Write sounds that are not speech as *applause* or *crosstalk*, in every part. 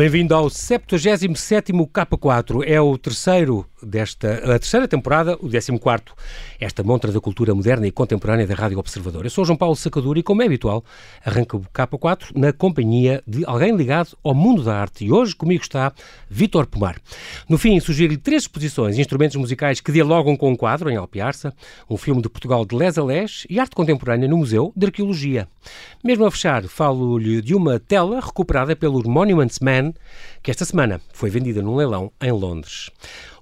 Bem-vindo ao 77º K4. É o terceiro desta a terceira temporada, o 14 esta montra da cultura moderna e contemporânea da Rádio Observador. Eu sou João Paulo Sacadura e, como é habitual, arranca o K4 na companhia de alguém ligado ao mundo da arte. E hoje comigo está Vítor Pomar. No fim, sugiro-lhe três exposições, instrumentos musicais que dialogam com um quadro em Alpiarça, um filme de Portugal de les a les e arte contemporânea no Museu de Arqueologia. Mesmo a fechar, falo-lhe de uma tela recuperada pelo Monuments Man, que esta semana foi vendida num leilão em Londres.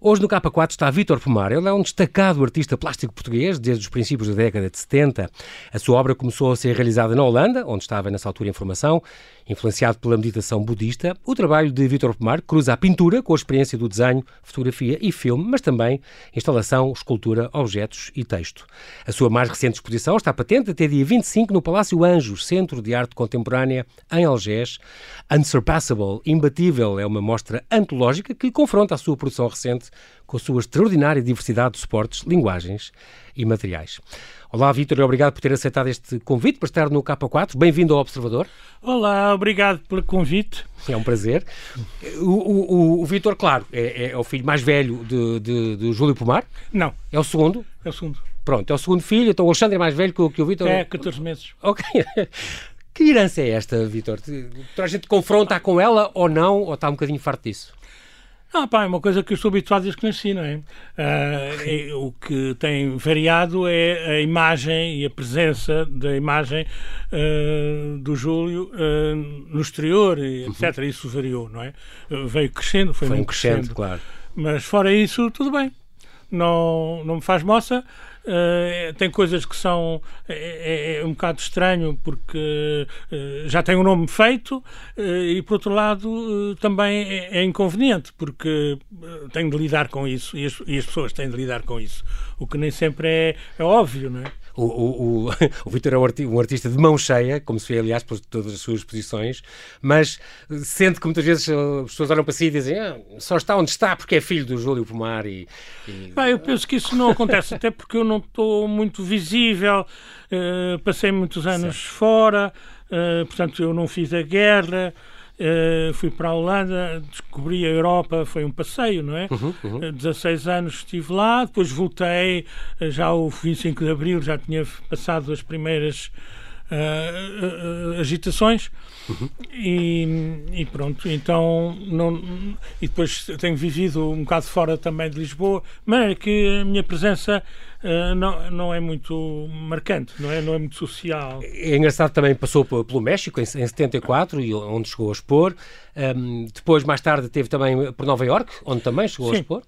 Hoje no K4 está Vítor Pomar. Ele é um destacado artista plástico português desde os princípios da década de 70. A sua obra começou a ser realizada na Holanda, onde estava nessa altura em formação, influenciado pela meditação budista. O trabalho de Vítor Pomar cruza a pintura com a experiência do desenho, fotografia e filme, mas também instalação, escultura, objetos e texto. A sua mais recente exposição está patente até dia 25 no Palácio Anjos, Centro de Arte Contemporânea, em Algés. Unsurpassable, imbatível, é uma mostra antológica que confronta a sua produção recente com a sua extraordinária diversidade de suportes, linguagens e materiais. Olá, Vítor, obrigado por ter aceitado este convite para estar no K4. Bem-vindo ao Observador. Olá, obrigado pelo convite. É um prazer. O, o, o Vítor, claro, é, é, o filho mais velho de, de, de, Júlio Pomar? Não. É o segundo? É o segundo. Pronto, é o segundo filho, então o Alexandre é mais velho que, que o Vítor? É, 14 meses. Ok. *laughs* Que herança é esta, Vítor? A gente confronta com ela ou não, ou está um bocadinho farto disso? Ah, pá, é uma coisa que eu sou habituado desde que nasci, não é? Uh, é? O que tem variado é a imagem e a presença da imagem uh, do Júlio uh, no exterior, etc. Uhum. Isso variou, não é? veio crescendo, foi, foi um crescendo, crescendo, claro. Mas fora isso, tudo bem. Não, não me faz moça. Uh, tem coisas que são é, é, um bocado estranho porque uh, já tem um nome feito uh, e por outro lado também é, é, inconveniente porque tenho de lidar com isso e as, e as, pessoas têm de lidar com isso o que nem sempre é, é óbvio não é? O, o, o, *laughs* o Vitor é um artista de mão cheia, como se vê, aliás, por todas as suas posições, mas sente que muitas vezes as pessoas olham para si e dizem ah, só está onde está porque é filho do Júlio Pomar e... e... Bem, eu penso que isso não acontece, até porque eu não estou muito visível, uh, passei muitos anos certo. fora, uh, portanto eu não fiz a guerra, Uh, fui para a Holanda, descobri a Europa, foi um passeio, não é? Uhum, uhum. Uh, 16 anos estive lá, depois voltei, uh, já o 25 de Abril já tinha passado as primeiras agitações uhum. e, e, pronto, então não, e depois tenho vivido um bocado fora também de Lisboa, mas é que a minha presença uh, não, não é muito marcante, não é, não é muito social. É engraçado também passou pelo México em, em 74, onde chegou a expor. Um, depois, mais tarde, teve também por Nova York, onde também chegou Sim. a expor.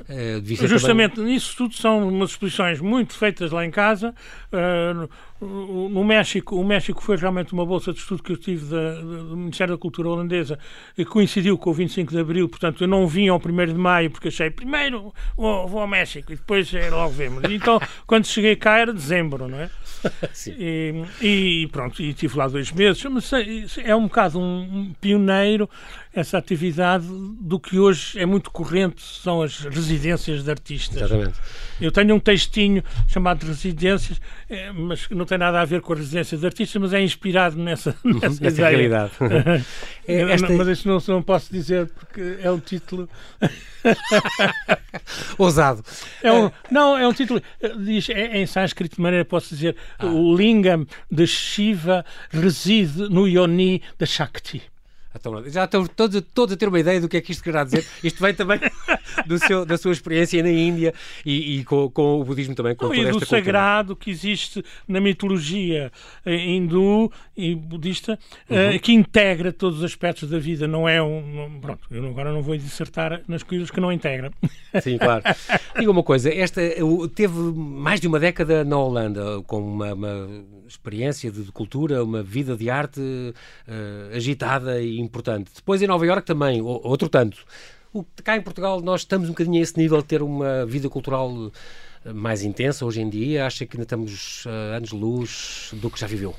Uh, Justamente também... nisso tudo são umas exposições muito feitas lá em casa. Uh, no, México, o México foi realmente uma bolsa de estudo que eu tive da, do Ministério da Cultura holandesa e coincidiu com o 25 de Abril, portanto eu não vim ao 1 de Maio porque achei primeiro vou, vou ao México e depois é logo vemos. Então *laughs* quando cheguei cá era dezembro, não é? *laughs* e, e, pronto, e estive lá dois meses, mas é um bocado um pioneiro essa atividade do que hoje é muito corrente, são as residências de artistas. Exatamente. Eu tenho um textinho chamado Residências, é, mas não tem nada a ver com a residência de artistas, mas é inspirado nessa, *laughs* nessa ideia. realidade. *laughs* é, esta... Mas isso não, não posso dizer porque é um título... *laughs* Ousado. É um, não, é um título, diz, é, em sânscrito de maneira posso dizer, ah. o lingam de Shiva reside no Yoni da Shakti. Então, já estão todos, todos a ter uma ideia do que é que isto quererá dizer. Isto vem também *laughs* do seu, da sua experiência na Índia e, e com, com, o budismo também. Com Não, e do sagrado que existe na mitologia eh, hindu e budista, eh, uhum. uh, que integra todos os aspectos da vida. Não é um. pronto, eu agora não vou dissertar nas coisas que não integra. Sim, claro. *laughs* Diga uma coisa, esta teve mais de uma década na Holanda, com uma, uma experiência de, de, cultura, uma vida de arte uh, agitada e importante. Depois em Nova Iorque também, outro tanto. O, cá em Portugal nós estamos um bocadinho a esse nível de ter uma vida cultural eh, mais intensa hoje em dia? Acha que ainda estamos uh, anos-luz do que já viveu?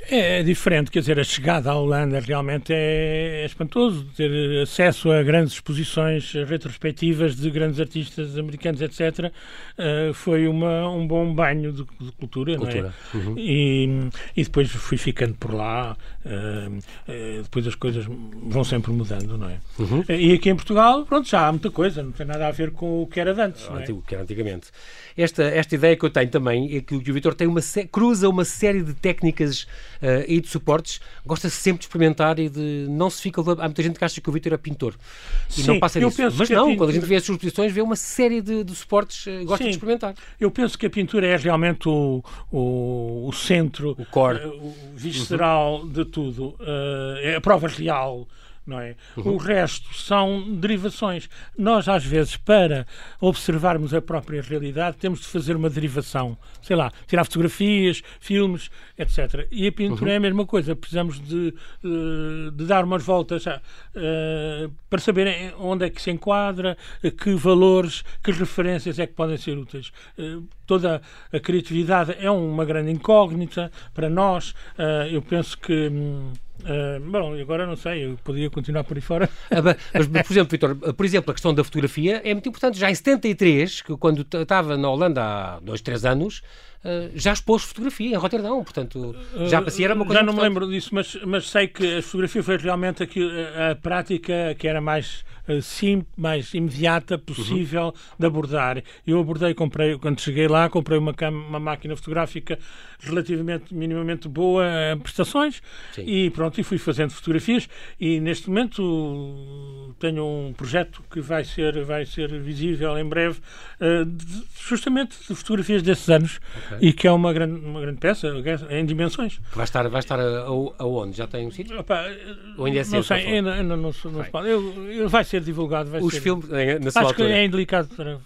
É, é, diferente, quer dizer, a chegada à Holanda realmente é, é espantoso, ter acesso a grandes exposições retrospectivas de grandes artistas americanos, etc., uh, eh, foi uma, um bom banho de, de cultura, cultura. não é? Uhum. E, e depois fui ficando por lá, uh, uh, depois as coisas vão sempre mudando, não é? Uhum. E aqui em Portugal, pronto, já há muita coisa, não tem nada a ver com o que era antes, não é? O que era antigamente. Esta, esta ideia que eu tenho também é que o Vitor tem uma cruza uma série de técnicas e de suportes, gosta sempre de experimentar e de não se fica. Há muita gente que acha que o Vitor é pintor e Sim, não passa disso. Mas não, pintura... quando a gente vê as suas exposições, vê uma série de, de suportes, uh, gosta Sim, de experimentar. Eu penso que a pintura é realmente o, o, o centro, o core, uh, o visceral uhum. de tudo, é a prova real não é? Uhum. O resto são derivações. Nós, às vezes, para observarmos a própria realidade, temos de fazer uma derivação. Sei lá, tirar fotografias, filmes, etc. E a pintura uhum. é a mesma coisa. Precisamos de, eh, de dar umas voltas uh, para saber onde é que se enquadra, que valores, que referências é que podem ser úteis. Toda a criatividade é uma grande incógnita para nós. Uh, eu penso que. Uh, bom, agora não sei, eu podia continuar por aí fora. *laughs* Ah, mas, por exemplo, Vitor, por exemplo, a questão da fotografia é muito importante. Já em 73, que quando estava na Holanda há dois, três anos, uh, já expôs fotografia em Roterdão, portanto, já para si era uma coisa Já não importante. me lembro disso, mas, mas sei que a fotografia foi realmente a, a prática que era mais eh, sim, mais imediata possível uhum. de abordar. Eu abordei, comprei, quando cheguei lá, comprei uma, uma máquina fotográfica relativamente, minimamente boa em prestações sim. e pronto, e fui fazendo fotografias e neste momento tenho um projeto que vai ser, vai ser visível em breve, de, justamente de fotografias desses anos okay. e que é uma grande, uma grande peça em dimensões. Vai estar, vai estar aonde? Já tem um sítio? Opa, Ou ainda é cedo? Não sei, ainda, ainda não, não, não pode. Eu, eu, vai ser ser divulgado. Vai Os ser... filmes, na sua Acho altura. que é indelicado para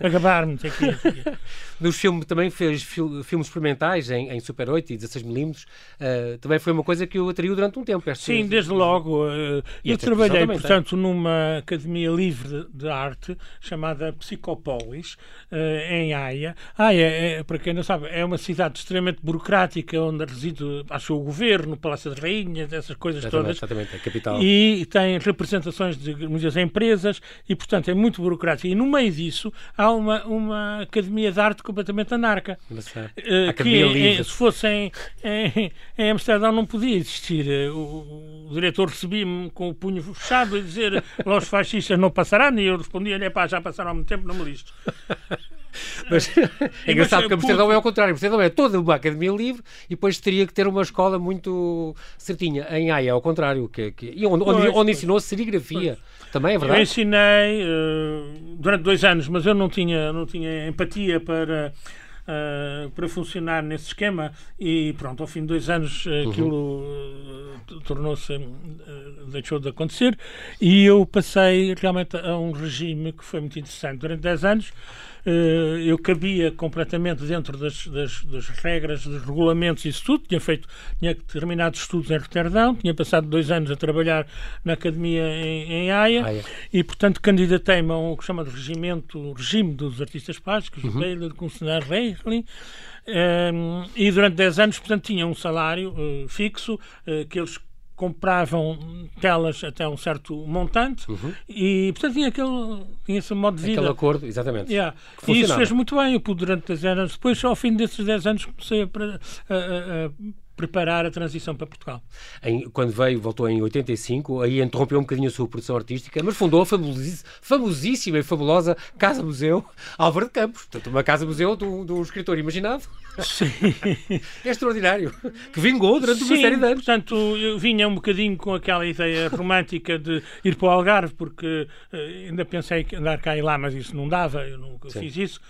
acabar-me. *laughs* Nos filmes também fez filmes experimentais em, em Super 8 e 16mm. Uh, também foi uma coisa que o atraiu durante um tempo. Sim, desde logo. Uh, eu trabalhei, portanto, numa academia livre de arte chamada Psicopolis, uh, em Haia. Haia, é, para quem não sabe, é uma cidade extremamente burocrática onde reside, acho, o governo, o Palácio das Rainhas, essas coisas exatamente, todas. Exatamente, a capital. E tem representações de muitas empresas e, portanto, é muito burocrático. E no meio disso há uma, uma academia de arte completamente anarca. Uh, que em, se fosse em, em, em, Amsterdão não podia existir. Eh, o, o diretor recebia-me com o punho fechado a dizer *laughs* os fascistas não passarão e eu respondia-lhe, pá, já passaram há muito tempo, não me listo. *laughs* Mas é engraçado que Amsterdão é ao contrário. Amsterdão é toda uma academia livre e depois teria que ter uma escola muito certinha. Em Haia é ao contrário. Que, que, e onde, onde, onde ensinou serigrafia. Pois. Também é verdade. Eu ensinei uh, durante dois anos, mas eu não tinha, não tinha empatia para. Uh, para funcionar nesse esquema e pronto, ao fim de dois anos uh, aquilo uh, tornou-se deixou de acontecer e eu passei realmente a um regime que foi muito interessante durante dez anos eh, eu cabia completamente dentro das, das, das, regras, dos regulamentos, isso tudo. Tinha feito, tinha terminado estudos em Roterdão, tinha passado dois anos a trabalhar na academia em, em Haia, Haia. e, portanto, candidatei-me a um que chama de regimento, regime dos artistas plásticos, uhum. o Kunstner Reichlin. Um, ehm, e durante 10 anos, portanto, tinha um salário uh, fixo uh, que eles compravam telas até um certo montante uhum. e, portanto, tinha aquele tinha esse modo de vida. Aquele acordo, exatamente. Yeah. E isso fez muito bem. Eu pude, durante 10 anos, depois, ao fim desses 10 anos, comecei a, a, a preparar a transição para Portugal. Em, quando veio, voltou em 85, aí interrompeu um bocadinho a sua produção artística, mas fundou a famosíssima e fabulosa Casa Museu Álvaro de Campos. Portanto, uma Casa Museu do, do escritor imaginado. Sim. *laughs* é extraordinário. Que vingou durante Sim, uma série de anos. Portanto, eu vinha um bocadinho com aquela ideia romântica de ir para o Algarve, porque uh, ainda pensei que andar cá e lá, mas isso não dava, eu nunca Sim. fiz isso.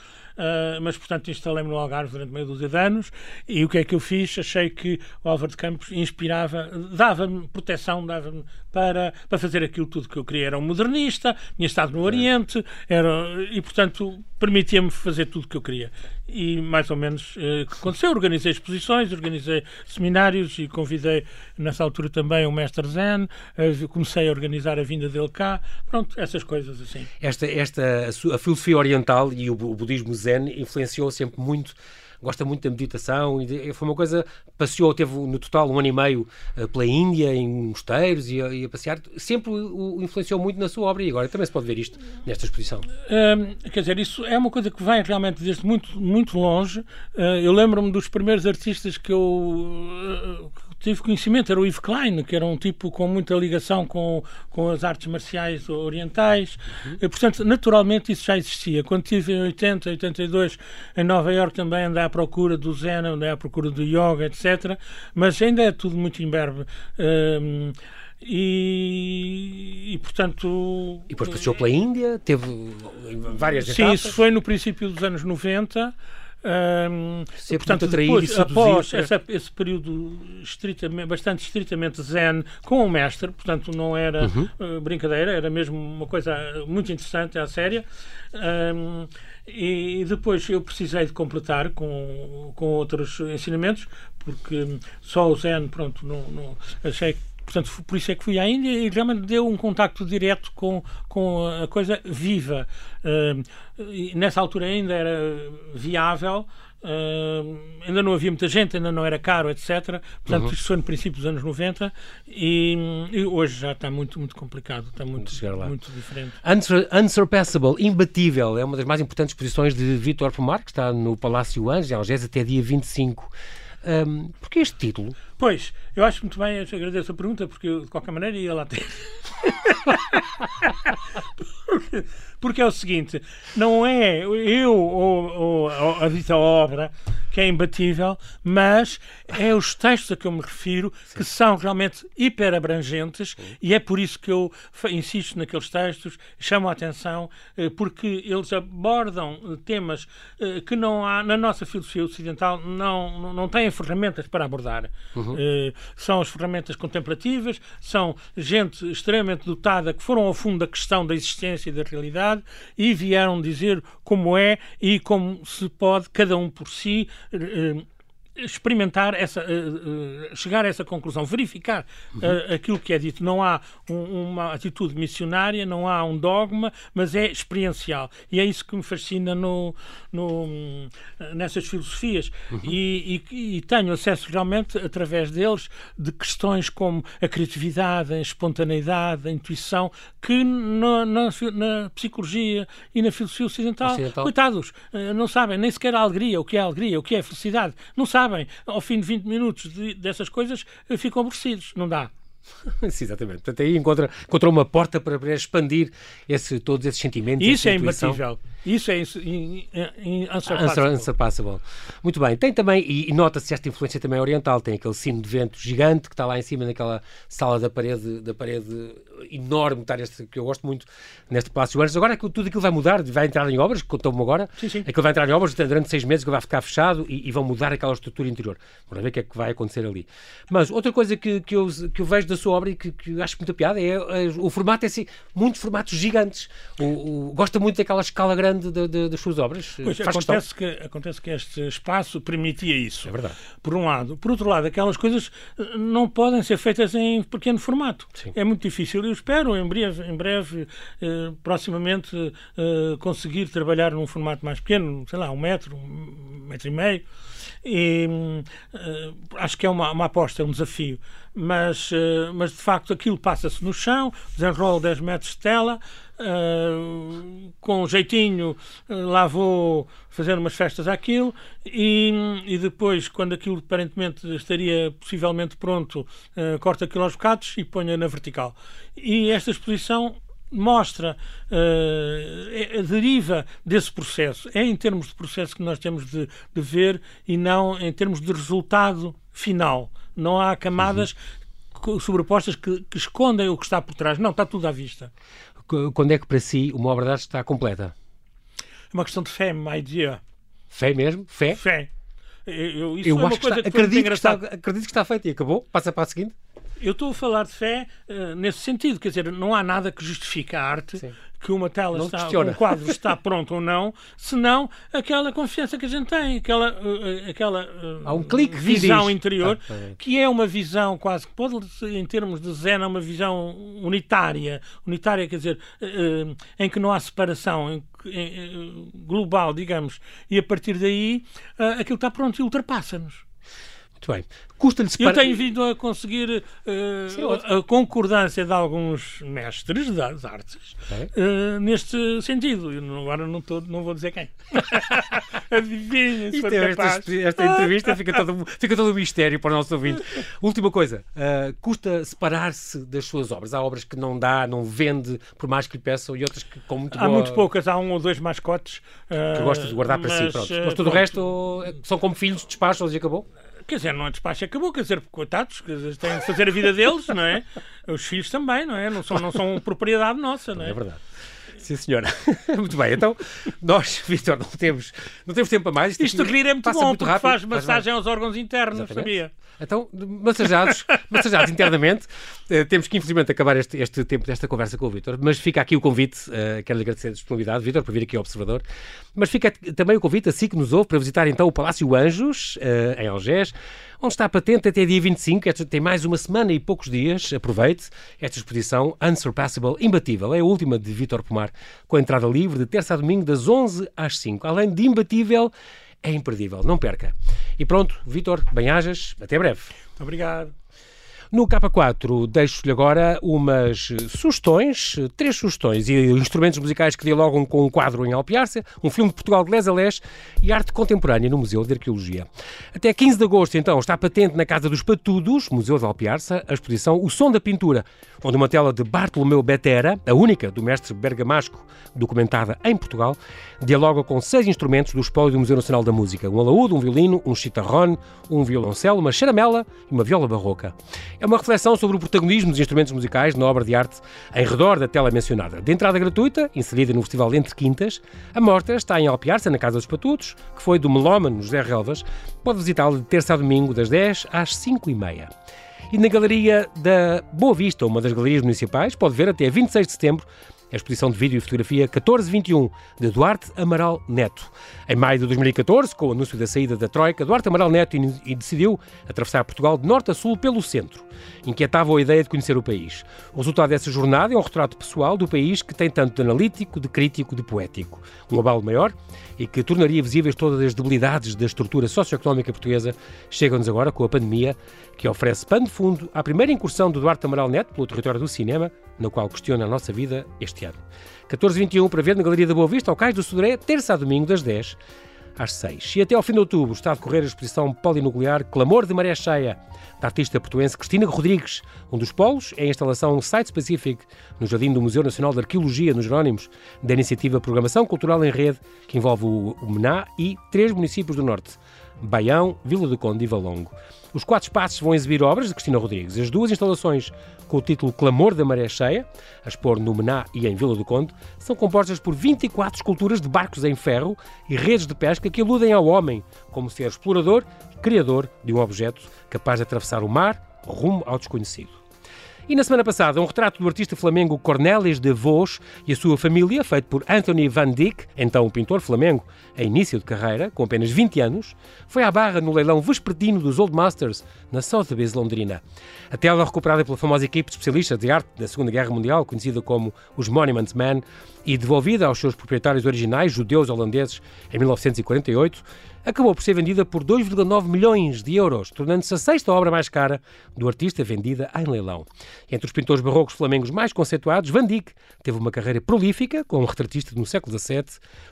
Uh, mas portanto instalei-me no Algarve durante meio dúzia de anos e o que é que eu fiz? Achei que o Álvaro de Campos inspirava, dava-me proteção, dava-me para, para fazer aquilo tudo que eu queria. Era um modernista, tinha estado no Oriente era, e portanto permitia-me fazer tudo o que eu queria. E mais ou menos uh, aconteceu. Organizei exposições, organizei seminários e convidei nessa altura também o mestre Zen, uh, comecei a organizar a vinda dele cá, pronto, essas coisas assim. Esta, esta a, filosofia oriental e o budismo Zen influenciou sempre muito gosta muito da meditação, e foi uma coisa, passeou, teve no total um ano e meio uh, pela Índia, em mosteiros e a, e a passear, sempre o, o, influenciou muito na sua obra e agora também se pode ver isto nesta exposição. Um, quer dizer, isso é uma coisa que vem realmente desde muito, muito longe. Uh, eu lembro-me dos primeiros artistas que eu uh, tive conhecimento, era o Yves Klein, que era um tipo com muita ligação com, com as artes marciais orientais. Uhum. E, portanto, naturalmente isso já existia. Quando estive em 80, 82, em Nova Iorque também andei à procura do Zen, andei à procura do Yoga, etc. Mas ainda é tudo muito imberbe. Um, e, e, portanto. E depois passou pela Índia, teve várias sim, etapas. Sim, isso foi no princípio dos anos 90. Um, portanto, depois, após essa, esse período estritamente, bastante estritamente zen com o mestre, portanto não era uhum. uh, brincadeira, era mesmo uma coisa muito interessante, à séria. Um, e depois eu precisei de completar com, com outros ensinamentos, porque só o zen, pronto, não, não achei que Portanto, por isso é que fui à Índia e realmente deu um contacto direto com, com a coisa viva. Uh, nessa altura ainda era viável, uh, ainda não havia muita gente, ainda não era caro, etc. Portanto, uhum. isto foi no princípio dos anos 90 e, e, hoje já está muito, muito complicado, está muito, muito diferente. Unsur Unsurpassable, imbatível, é uma das mais importantes exposições de Vítor Pomar, que está no Palácio Anjos, em Algés, até dia 25. Um, Porquê este título? Pois, eu acho muito bem, agradeço a pergunta, porque eu, de qualquer maneira ia lá ter. porque, *laughs* porque, é o seguinte: não é eu ou, ou, ou a dita obra que é imbatível, mas é os textos a que eu me refiro Sim. que são realmente hiper abrangentes e é por isso que eu insisto naqueles textos, chamo a atenção, eh, porque eles abordam eh, temas eh, que não há na nossa filosofia ocidental, não, não têm ferramentas para abordar. Uhum. São as ferramentas contemplativas, são gente extremamente dotada que foram ao fundo da questão da existência e da realidade e vieram dizer como é e como se pode, cada um por si, uh, experimentar essa, uh, uh, chegar a essa conclusão, verificar uh, aquilo que é dito. Não há um, uma atitude missionária, não há um dogma, mas é experiencial. E é isso que me fascina no, no nessas filosofias. Uhum. E, e, e, tenho acesso realmente, através deles, de questões como a criatividade, a espontaneidade, a intuição, que na, na, na psicologia e na filosofia ocidental, ocidental. coitados, não sabem nem sequer a alegria, o que é a alegria, o que é a felicidade. Não sabem sabem, ao fim de 20 minutos de, dessas coisas, eh, ficam aborrecidos. Não dá. *laughs* Sim, exatamente. Portanto, aí encontra, encontra uma porta para expandir esse, todos esses sentimentos. Isso é imbatível. Isso é unsurpassable. Muito bem. Tem também, e, nota-se esta influência também oriental, tem aquele sino de vento gigante que está lá em cima naquela sala da parede, da parede enorme, tá este, que eu gosto muito neste Palácio Anjos. Agora é que tudo aquilo vai mudar, vai entrar em obras, contou-me agora, sim, sim. aquilo vai entrar em obras durante seis meses, que vai ficar fechado e, e, vão mudar aquela estrutura interior. Vamos ver o que é que vai acontecer ali. Mas outra coisa que, que, eu, que eu vejo da sua obra e que, que acho muita piada é, é o formato é assim, muitos formatos gigantes. O, o, gosta muito daquela escala grande grande de, de, das suas obras. Pois, acontece que, acontece que este espaço permitia isso. É verdade. Por um lado. Por outro lado, aquelas coisas eh, não podem ser feitas em pequeno formato. Sim. É muito difícil. Eu espero, em breve, em breve eh, proximamente, eh, conseguir trabalhar num formato mais pequeno, sei lá, um metro, um metro e meio. E uh, acho que é uma, uma aposta, é um desafio. Mas, mas de facto aquilo passa-se no chão, desenrola 10 metros de tela, uh, com jeitinho lá vou fazer umas festas àquilo e, e depois, quando aquilo aparentemente estaria possivelmente pronto, corta aquilo aos bocados e ponha na vertical. E esta exposição mostra uh, a deriva desse processo. É em termos de processo que nós temos de, de ver e não em termos de resultado final. Não há camadas uhum. sobrepostas que, que, escondem o que está por trás. Não, está tudo à vista. Quando é que para si uma obra de arte está completa? É uma questão de fé, my dear. Fé mesmo? Fé? Fé. Eu, eu é acho que, está, acredito, que está, acredito que está feito e acabou. Passa para a seguinte. Eu estou a falar de fé uh, nesse sentido, quer dizer, não há nada que justifique a arte Sim. Que uma tela não está, um quadro está *laughs* pronto ou não, senão aquela confiança que a gente tem, aquela, uh, aquela uh, Há um clique visão interior, ah, que é uma visão quase que pode, em termos de Zen, é uma visão unitária. Unitária quer dizer, uh, em que não há separação, em, global, digamos, e a partir daí aquilo está pronto e ultrapassa-nos. Muito bem. Custa-lhe separar... Eu tenho vindo a conseguir uh, Sim, a concordância de alguns mestres das artes uh, neste sentido. Agora não, tô, não vou dizer quem. *laughs* Adivinha, se é, esta, esta, entrevista fica todo, fica todo um mistério para o nosso ouvinte. Última coisa. Uh, custa separar-se das suas obras. Há obras que não dá, não vende, por mais que lhe peçam, e outras que com muito Há boa... muito poucas. Há um ou dois mascotes. que gosta de guardar para mas, si. Pronto. Mas tudo o resto são como filhos, despacham-os e acabou? Quer dizer, não é despacho, acabou, quer dizer, coitados, têm de fazer a vida deles, não é? Os filhos também, não é? Não são, não são propriedade nossa, não é? É verdade. Sim, senhora. *laughs* muito bem. Então, nós, *laughs* Vitor, não temos, não temos tempo para mais. Isto, Isto rir é muito bom, muito porque rápido, faz massagem aos órgãos internos, Exatamente. sabia? Então, massajados, *laughs* massajados internamente, uh, temos que infelizmente acabar este, este tempo desta conversa com o Vitor, mas fica aqui o convite, uh, quero agradecer a disponibilidade, Vitor, por vir aqui ao Observador, mas fica também o convite a si que nos ouve para visitar então o Palácio Anjos, uh, em Algés, onde está patente até dia 25, esta tem mais uma semana e poucos dias, aproveite esta exposição Unsurpassable, imbatível, é a última de Vítor Pomar, com a entrada livre de terça a domingo das 11 às 5. Além de imbatível, é imperdível, não perca. E pronto, Vítor, bem-ajas, até breve. Muito obrigado. No K4 deixo-lhe agora umas sugestões, três sugestões e instrumentos musicais que dialogam com um quadro em Alpiarça, um filme de Portugal de Les a Les e arte contemporânea no Museu de Arqueologia. Até 15 de agosto, então, está patente na Casa dos Patudos, Museu de Alpiarça, a exposição O Som da Pintura, onde uma tela de Bartolomeu Betera, a única do mestre bergamasco documentada em Portugal, dialoga com seis instrumentos do espólio do Museu Nacional da Música. Um alaúde, um violino, um chitarrone, um violoncelo, uma charamela e uma viola barroca. É uma reflexão sobre o protagonismo dos instrumentos musicais na obra de arte em redor da tela mencionada. De entrada gratuita, inserida no Festival Entre Quintas, a mostra está em Alpiarça, na Casa dos Patutos, que foi do melómano José Relvas. Pode visitá-lo de terça a domingo, das 10 às 5 e meia. E na Galeria da Boa Vista, uma das galerias municipais, pode ver até 26 de setembro a exposição de vídeo e fotografia 1421 de Duarte Amaral Neto. Em maio de 2014, com o anúncio da saída da Troika, Duarte Amaral Neto decidiu atravessar Portugal de norte a sul pelo centro. Inquietava a ideia de conhecer o país. O resultado dessa jornada é um retrato pessoal do país que tem tanto de analítico, de crítico, de poético. Um abalo maior e que tornaria visíveis todas as debilidades da estrutura socioeconómica portuguesa chegam-nos agora com a pandemia, que oferece pano de fundo à primeira incursão do Duarte Amaral Neto pelo território do cinema, no qual questiona a nossa vida este ano. 14-21 para ver na Galeria da Boa Vista, ao Cais do Sodré, terça a domingo, das 10 às 6. E até ao fim de outubro está a decorrer a exposição polinuclear Clamor de Maré Cheia, da artista portuense Cristina Rodrigues. Um dos polos é a instalação Site Specific, no Jardim do Museu Nacional de Arqueologia, nos Jerónimos, da iniciativa Programação Cultural em Rede, que envolve o Mená e três municípios do Norte, Baião, Vila do Conde e Valongo. Os quatro espaços vão exibir obras de Cristina Rodrigues. As duas instalações com o título Clamor da Maré Cheia, a expor no Mená e em Vila do Conde, são compostas por 24 esculturas de barcos em ferro e redes de pesca que aludem ao homem como ser explorador e criador de um objeto capaz de atravessar o mar rumo ao desconhecido. E na semana passada, um retrato do artista flamengo Cornelis de Vos e a sua família, feito por Anthony Van Dyck, então pintor flamengo, a início de carreira, com apenas 20 anos, foi à barra no leilão vespertino dos Old Masters, na Sotheby's londrina. A tela recuperada pela famosa equipe de especialistas de arte da Segunda Guerra Mundial, conhecida como os Monument Men, e devolvida aos seus proprietários originais, judeus holandeses, em 1948, acabou por ser vendida por 2,9 milhões de euros, tornando-se a sexta obra mais cara do artista vendida em leilão. Entre os pintores barrocos flamengos mais conceituados, Van Dyck teve uma carreira prolífica como retratista no século XVII,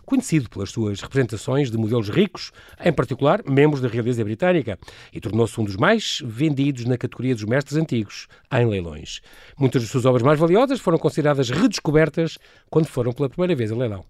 conhecido pelas suas representações de modelos ricos, em particular membros da realeza britânica, e tornou-se um dos mais vendidos na categoria dos mestres antigos, em leilões. Muitas de suas obras mais valiosas foram consideradas redescobertas quando foram pela primeira vez a leilão.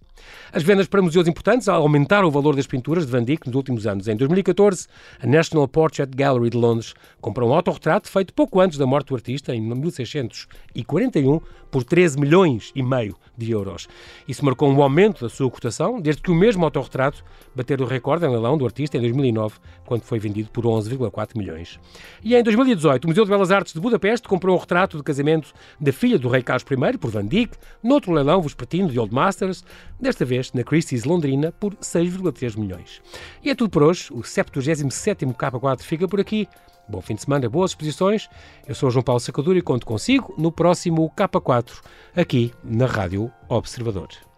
As vendas para museus importantes aumentaram o valor das pinturas de Van Dyck nos últimos anos. Em 2014, a National Portrait Gallery de Londres comprou um autorretrato feito pouco antes da morte do artista, em 1641, por 13 milhões e meio de euros. Isso marcou um aumento da sua cotação, desde que o mesmo autorretrato bateu o recorde em leilão do artista em 2009, quando foi vendido por 11,4 milhões. E em 2018, o Museu de Belas Artes de Budapeste comprou um retrato de casamento da filha do rei Carlos I, por Van Dyck, noutro leilão vespertino de Old Masters, desta vez na Christie's Londrina, por 6,3 milhões. E é tudo por hoje. O 77º K4 fica por aqui. Bom fim de semana, boas exposições. Eu sou João Paulo Sacadura e conto consigo no próximo K4, aqui na Rádio Observador.